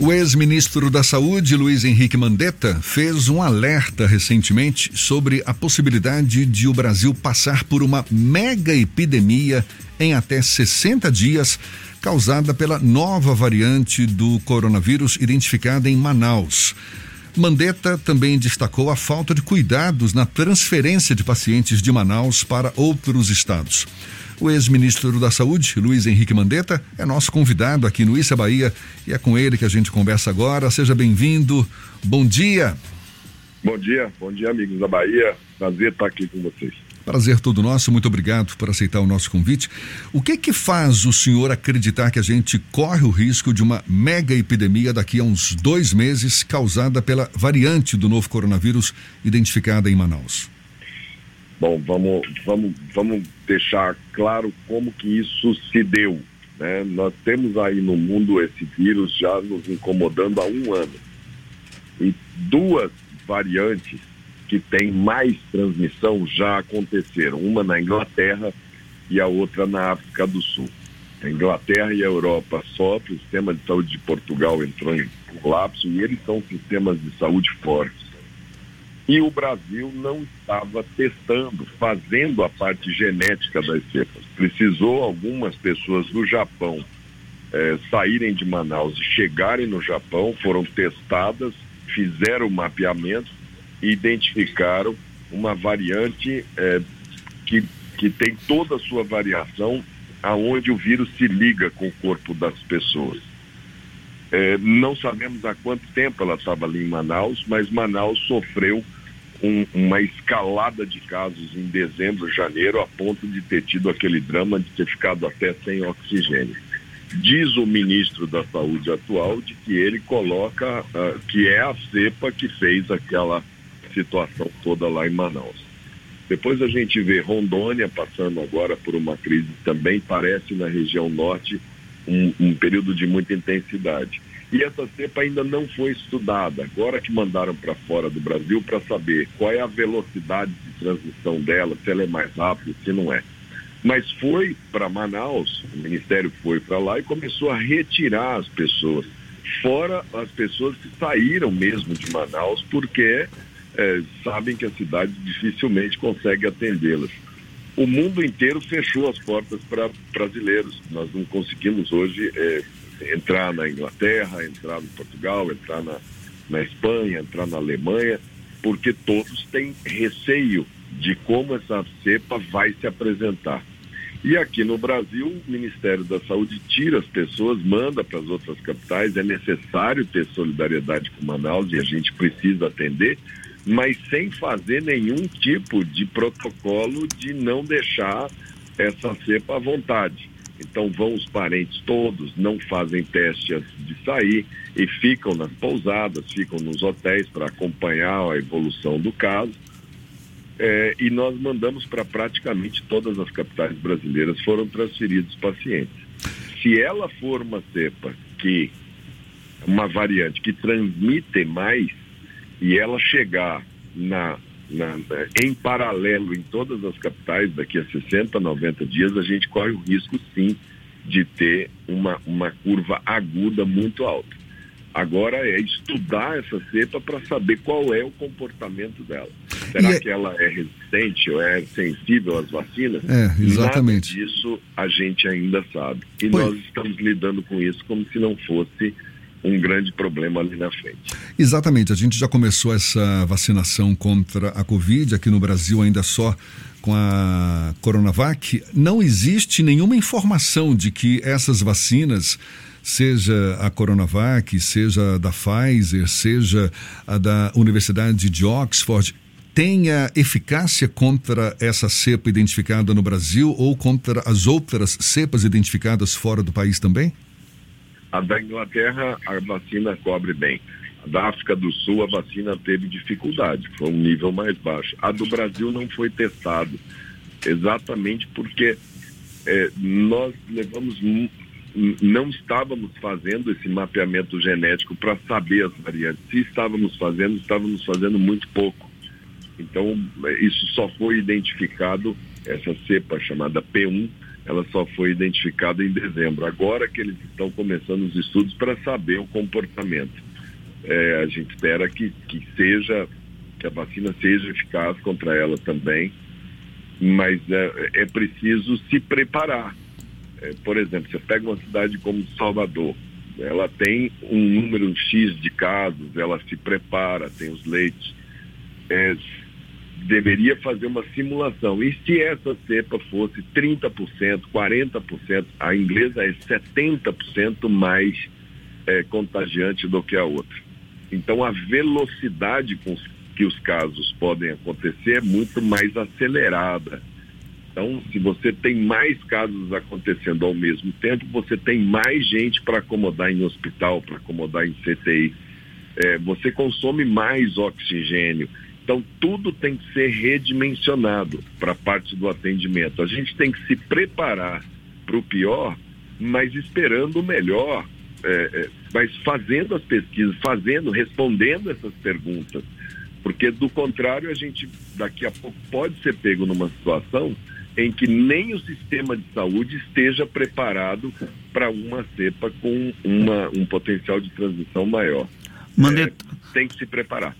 O ex-ministro da Saúde, Luiz Henrique Mandetta, fez um alerta recentemente sobre a possibilidade de o Brasil passar por uma mega epidemia em até 60 dias, causada pela nova variante do coronavírus identificada em Manaus. Mandetta também destacou a falta de cuidados na transferência de pacientes de Manaus para outros estados. O ex-ministro da Saúde, Luiz Henrique Mandetta, é nosso convidado aqui no Issa Bahia e é com ele que a gente conversa agora. Seja bem-vindo. Bom dia. Bom dia, bom dia, amigos da Bahia. Prazer estar aqui com vocês. Prazer todo nosso, muito obrigado por aceitar o nosso convite. O que que faz o senhor acreditar que a gente corre o risco de uma mega epidemia daqui a uns dois meses causada pela variante do novo coronavírus identificada em Manaus? Bom, vamos, vamos, vamos deixar claro como que isso se deu. Né? Nós temos aí no mundo esse vírus já nos incomodando há um ano. E duas variantes que têm mais transmissão já aconteceram. Uma na Inglaterra e a outra na África do Sul. A Inglaterra e a Europa sofrem, o sistema de saúde de Portugal entrou em colapso e eles são sistemas de saúde fortes e o Brasil não estava testando, fazendo a parte genética das cepas. Precisou algumas pessoas do Japão eh, saírem de Manaus e chegarem no Japão, foram testadas, fizeram o mapeamento e identificaram uma variante eh, que, que tem toda a sua variação aonde o vírus se liga com o corpo das pessoas. É, não sabemos há quanto tempo ela estava ali em Manaus, mas Manaus sofreu um, uma escalada de casos em dezembro, janeiro, a ponto de ter tido aquele drama de ter ficado até sem oxigênio. Diz o ministro da Saúde atual de que ele coloca uh, que é a cepa que fez aquela situação toda lá em Manaus. Depois a gente vê Rondônia passando agora por uma crise também, parece na região norte um, um período de muita intensidade. E essa cepa ainda não foi estudada. Agora que mandaram para fora do Brasil para saber qual é a velocidade de transmissão dela, se ela é mais rápida, se não é. Mas foi para Manaus, o Ministério foi para lá e começou a retirar as pessoas, fora as pessoas que saíram mesmo de Manaus, porque é, sabem que a cidade dificilmente consegue atendê-las. O mundo inteiro fechou as portas para brasileiros. Nós não conseguimos hoje é, entrar na Inglaterra, entrar no Portugal, entrar na, na Espanha, entrar na Alemanha, porque todos têm receio de como essa cepa vai se apresentar. E aqui no Brasil, o Ministério da Saúde tira as pessoas, manda para as outras capitais. É necessário ter solidariedade com Manaus e a gente precisa atender, mas sem fazer nenhum tipo de protocolo de não deixar essa cepa à vontade. Então vão os parentes todos, não fazem teste antes de sair e ficam nas pousadas, ficam nos hotéis para acompanhar a evolução do caso. É, e nós mandamos para praticamente todas as capitais brasileiras foram transferidos pacientes. Se ela for uma cepa que uma variante que transmite mais e ela chegar na na, em paralelo em todas as capitais, daqui a 60, 90 dias, a gente corre o risco sim de ter uma, uma curva aguda muito alta. Agora é estudar essa cepa para saber qual é o comportamento dela. Será é... que ela é resistente ou é sensível às vacinas? É, exatamente. Nada disso a gente ainda sabe. E pois... nós estamos lidando com isso como se não fosse um grande problema ali na frente. Exatamente, a gente já começou essa vacinação contra a Covid aqui no Brasil ainda só com a Coronavac. Não existe nenhuma informação de que essas vacinas seja a Coronavac, seja da Pfizer, seja a da Universidade de Oxford, tenha eficácia contra essa cepa identificada no Brasil ou contra as outras cepas identificadas fora do país também? A da Inglaterra, a vacina cobre bem. A da África do Sul, a vacina teve dificuldade, foi um nível mais baixo. A do Brasil não foi testado, exatamente porque é, nós levamos não estávamos fazendo esse mapeamento genético para saber as variantes. Se estávamos fazendo, estávamos fazendo muito pouco. Então, isso só foi identificado, essa cepa chamada P1, ela só foi identificada em dezembro. Agora que eles estão começando os estudos para saber o comportamento. É, a gente espera que, que seja, que a vacina seja eficaz contra ela também, mas é, é preciso se preparar. É, por exemplo, você pega uma cidade como Salvador, ela tem um número X de casos, ela se prepara, tem os leitos. Deveria fazer uma simulação. E se essa cepa fosse 30%, 40%, a inglesa é 70% mais é, contagiante do que a outra. Então a velocidade com que os casos podem acontecer é muito mais acelerada. Então, se você tem mais casos acontecendo ao mesmo tempo, você tem mais gente para acomodar em hospital, para acomodar em CTI. É, você consome mais oxigênio. Então, tudo tem que ser redimensionado para a parte do atendimento. A gente tem que se preparar para o pior, mas esperando o melhor, é, é, mas fazendo as pesquisas, fazendo, respondendo essas perguntas. Porque, do contrário, a gente daqui a pouco pode ser pego numa situação em que nem o sistema de saúde esteja preparado para uma cepa com uma, um potencial de transmissão maior. Mandetta... É, tem que se preparar.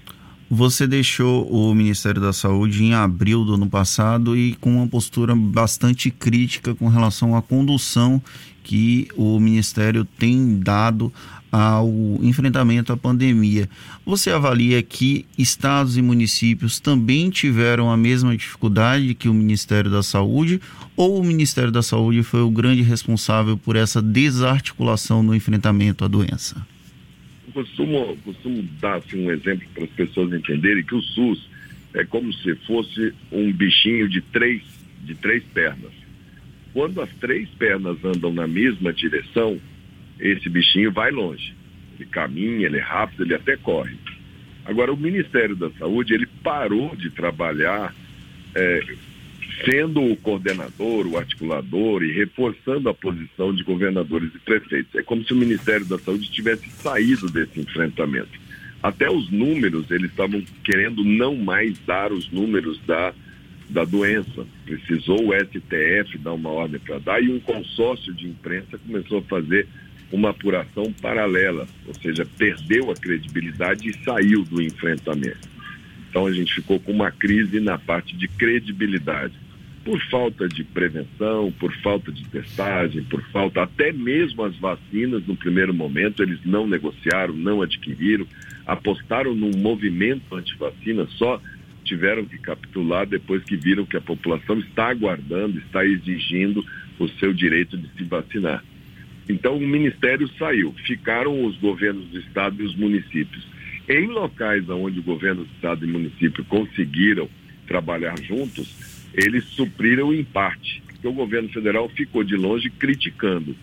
Você deixou o Ministério da Saúde em abril do ano passado e com uma postura bastante crítica com relação à condução que o Ministério tem dado ao enfrentamento à pandemia. Você avalia que estados e municípios também tiveram a mesma dificuldade que o Ministério da Saúde ou o Ministério da Saúde foi o grande responsável por essa desarticulação no enfrentamento à doença? Costumo, costumo dar assim, um exemplo para as pessoas entenderem que o SUS é como se fosse um bichinho de três, de três pernas. Quando as três pernas andam na mesma direção, esse bichinho vai longe. Ele caminha, ele é rápido, ele até corre. Agora, o Ministério da Saúde, ele parou de trabalhar é, sendo o coordenador, o articulador e reforçando a posição de governadores e prefeitos. É como se o Ministério da Saúde tivesse saído desse enfrentamento. Até os números, eles estavam querendo não mais dar os números da, da doença. Precisou o STF dar uma ordem para dar e um consórcio de imprensa começou a fazer uma apuração paralela, ou seja, perdeu a credibilidade e saiu do enfrentamento. Então a gente ficou com uma crise na parte de credibilidade por falta de prevenção, por falta de testagem, por falta até mesmo as vacinas no primeiro momento eles não negociaram, não adquiriram, apostaram num movimento anti-vacina, só tiveram que capitular depois que viram que a população está aguardando, está exigindo o seu direito de se vacinar. Então o ministério saiu, ficaram os governos do estado e os municípios. Em locais onde o governo do estado e município conseguiram trabalhar juntos, eles supriram em parte, porque o governo federal ficou de longe criticando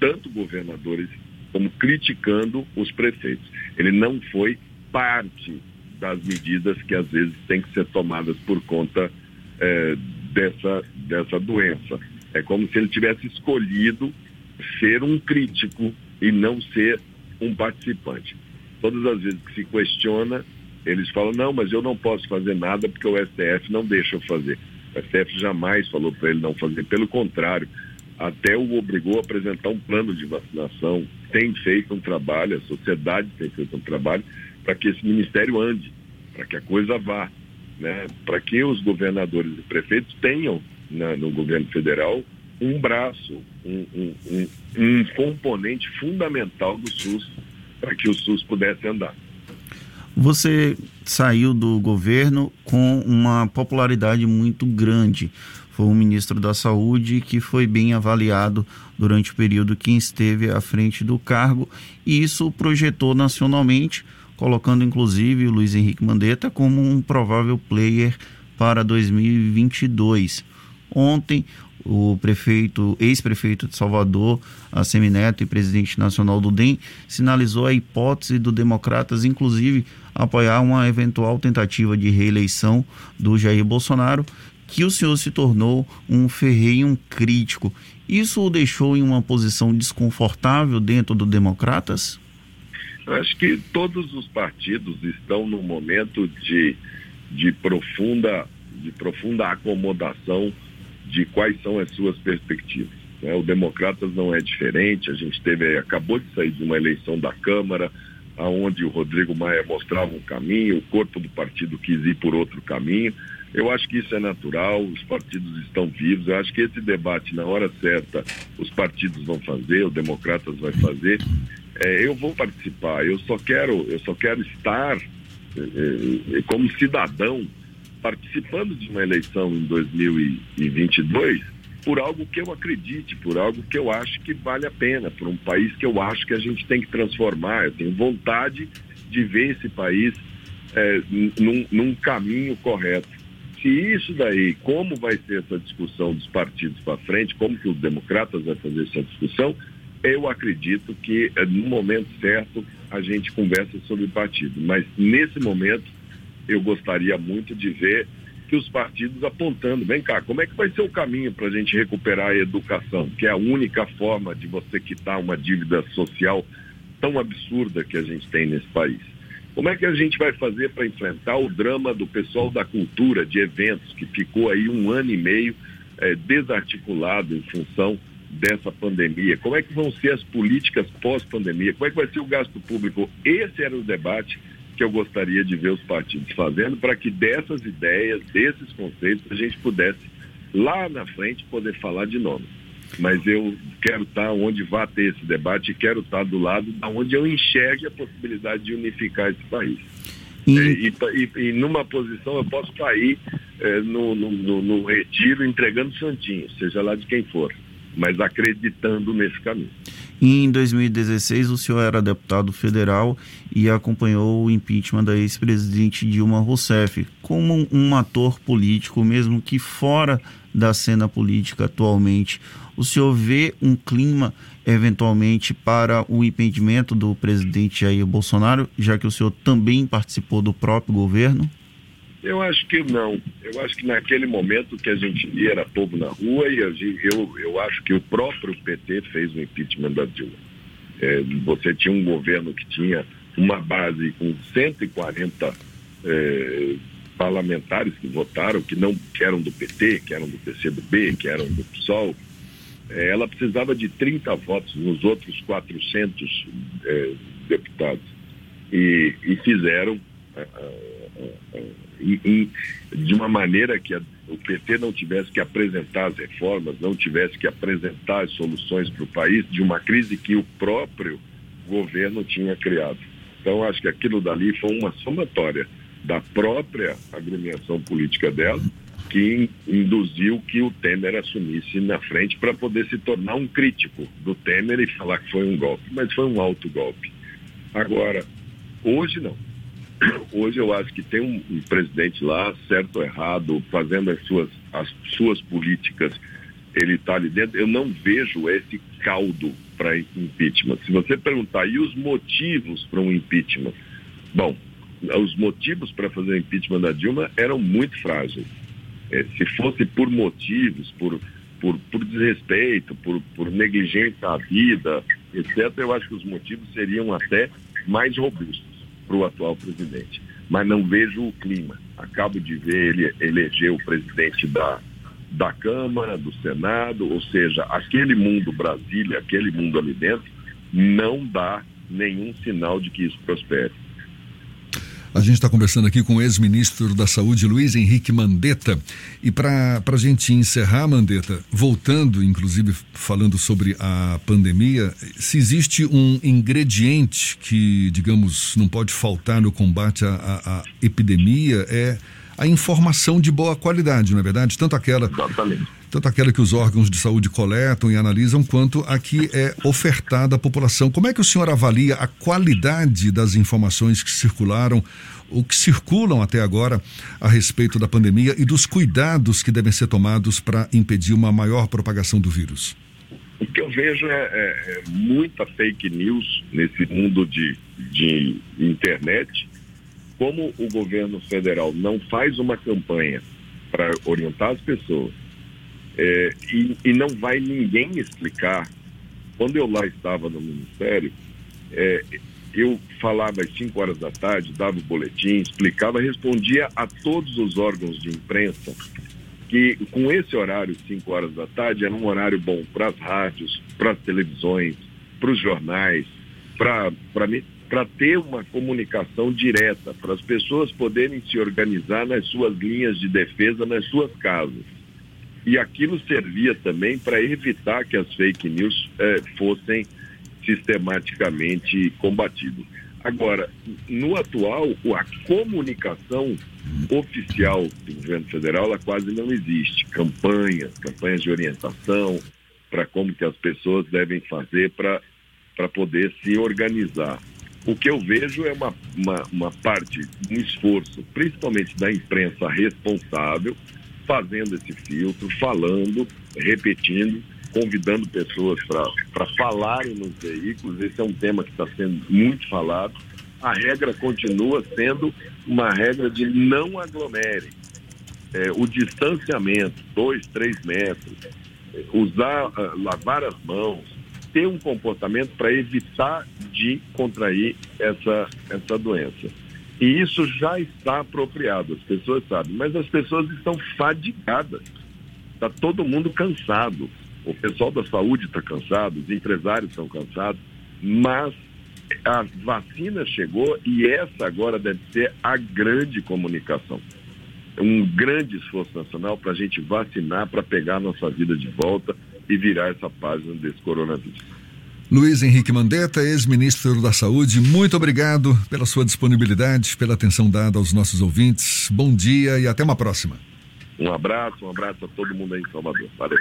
tanto governadores como criticando os prefeitos. Ele não foi parte das medidas que às vezes têm que ser tomadas por conta é, dessa, dessa doença. É como se ele tivesse escolhido ser um crítico e não ser um participante. Todas as vezes que se questiona, eles falam: não, mas eu não posso fazer nada porque o STF não deixa eu fazer. A STF jamais falou para ele não fazer, pelo contrário, até o obrigou a apresentar um plano de vacinação, tem feito um trabalho, a sociedade tem feito um trabalho para que esse ministério ande, para que a coisa vá, né? para que os governadores e prefeitos tenham né, no governo federal um braço, um, um, um, um componente fundamental do SUS para que o SUS pudesse andar. Você saiu do governo com uma popularidade muito grande. Foi um ministro da Saúde que foi bem avaliado durante o período que esteve à frente do cargo e isso projetou nacionalmente, colocando inclusive o Luiz Henrique Mandetta como um provável player para 2022. Ontem, o prefeito, ex-prefeito de Salvador, a Semineto e presidente nacional do DEM, sinalizou a hipótese do Democratas, inclusive, apoiar uma eventual tentativa de reeleição do Jair Bolsonaro, que o senhor se tornou um ferreiro crítico. Isso o deixou em uma posição desconfortável dentro do Democratas? Eu acho que todos os partidos estão num momento de, de, profunda, de profunda acomodação de quais são as suas perspectivas. Né? O Democratas não é diferente, a gente teve, acabou de sair de uma eleição da Câmara, aonde o Rodrigo Maia mostrava um caminho, o corpo do partido quis ir por outro caminho. Eu acho que isso é natural, os partidos estão vivos. Eu acho que esse debate, na hora certa, os partidos vão fazer, o Democratas vai fazer. É, eu vou participar. Eu só quero, eu só quero estar é, é, como cidadão participando de uma eleição em 2022 por algo que eu acredite, por algo que eu acho que vale a pena, por um país que eu acho que a gente tem que transformar. Eu tenho vontade de ver esse país é, num, num caminho correto se isso daí, como vai ser essa discussão dos partidos para frente, como que os democratas vão fazer essa discussão, eu acredito que eh, no momento certo a gente conversa sobre partido. Mas nesse momento eu gostaria muito de ver que os partidos apontando, vem cá, como é que vai ser o caminho para a gente recuperar a educação, que é a única forma de você quitar uma dívida social tão absurda que a gente tem nesse país. Como é que a gente vai fazer para enfrentar o drama do pessoal da cultura, de eventos, que ficou aí um ano e meio é, desarticulado em função dessa pandemia? Como é que vão ser as políticas pós-pandemia? Como é que vai ser o gasto público? Esse era o debate que eu gostaria de ver os partidos fazendo para que dessas ideias, desses conceitos, a gente pudesse lá na frente poder falar de nome mas eu quero estar onde vai ter esse debate e quero estar do lado onde eu enxergue a possibilidade de unificar esse país. E, é, e, e, e numa posição eu posso cair é, no, no, no, no retiro entregando santinho, seja lá de quem for, mas acreditando nesse caminho. Em 2016, o senhor era deputado federal e acompanhou o impeachment da ex-presidente Dilma Rousseff. Como um ator político, mesmo que fora da cena política atualmente, o senhor vê um clima eventualmente para o impedimento do presidente Jair Bolsonaro, já que o senhor também participou do próprio governo? Eu acho que não. Eu acho que naquele momento que a gente via era povo na rua e eu, eu acho que o próprio PT fez o impeachment da Dilma. É, você tinha um governo que tinha uma base com 140 é, parlamentares que votaram, que não que eram do PT, que eram do PCdoB, que eram do PSOL. É, ela precisava de 30 votos nos outros 400 é, deputados. E, e fizeram é, é, de uma maneira que a, o PT não tivesse que apresentar as reformas, não tivesse que apresentar as soluções para o país de uma crise que o próprio governo tinha criado. Então, acho que aquilo dali foi uma somatória da própria agremiação política dela, que induziu que o Temer assumisse na frente para poder se tornar um crítico do Temer e falar que foi um golpe. Mas foi um alto golpe. Agora, hoje não. Hoje eu acho que tem um, presidente lá, certo ou errado, fazendo as suas, as suas políticas, ele está ali dentro. Eu não vejo esse caldo para impeachment. Se você perguntar, e os motivos para um impeachment? Bom, os motivos para fazer o impeachment da Dilma eram muito frágeis. É, se fosse por motivos, por, por, por desrespeito, por, por negligência à vida, etc., eu acho que os motivos seriam até mais robustos para o atual presidente. Mas não vejo o clima. Acabo de ver ele eleger o presidente da, da Câmara, do Senado, ou seja, aquele mundo Brasília, aquele mundo ali dentro, não dá nenhum sinal de que isso prospere. A gente está conversando aqui com o ex-ministro da Saúde, Luiz Henrique Mandetta. E para a gente encerrar, Mandetta, voltando, inclusive, falando sobre a pandemia, se existe um ingrediente que, digamos, não pode faltar no combate à, à, à epidemia, é a informação de boa qualidade, não é verdade? Tanto aquela. Exatamente tanto aquela que os órgãos de saúde coletam e analisam, quanto a que é ofertada à população. Como é que o senhor avalia a qualidade das informações que circularam, ou que circulam até agora, a respeito da pandemia e dos cuidados que devem ser tomados para impedir uma maior propagação do vírus? O que eu vejo é, é, é muita fake news nesse mundo de, de internet. Como o governo federal não faz uma campanha para orientar as pessoas é, e, e, não vai ninguém explicar. Quando eu lá estava no Ministério, é, eu falava às 5 horas da tarde, dava o boletim, explicava, respondia a todos os órgãos de imprensa que com esse horário, 5 horas da tarde, era um horário bom para as rádios, para as televisões, para os jornais, para ter uma comunicação direta, para as pessoas poderem se organizar nas suas linhas de defesa, nas suas casas. E aquilo servia também para evitar que as fake news eh, fossem sistematicamente combatidas. Agora, no atual, a comunicação oficial do governo federal ela quase não existe. Campanhas, campanhas de orientação para como que as pessoas devem fazer para poder se organizar. O que eu vejo é uma, uma, uma parte, um esforço, principalmente da imprensa responsável, fazendo esse filtro, falando, repetindo, convidando pessoas para falarem nos veículos. Esse é um tema que está sendo muito falado. A regra continua sendo uma regra de não aglomere. É, o distanciamento, dois, três metros, usar, uh, lavar as mãos, ter um comportamento para evitar de contrair essa, essa doença. E isso já está apropriado, as pessoas sabem, mas as pessoas estão fadigadas. Está todo mundo cansado. O pessoal da saúde está cansado, os empresários estão cansados, mas a vacina chegou e essa agora deve ser a grande comunicação. Um grande esforço nacional para a gente vacinar, para pegar nossa vida de volta e virar essa página desse coronavírus. Luiz Henrique Mandetta, ex-ministro da Saúde, muito obrigado pela sua disponibilidade, pela atenção dada aos nossos ouvintes. Bom dia e até uma próxima. Um abraço, um abraço a todo mundo aí em Salvador. Valeu.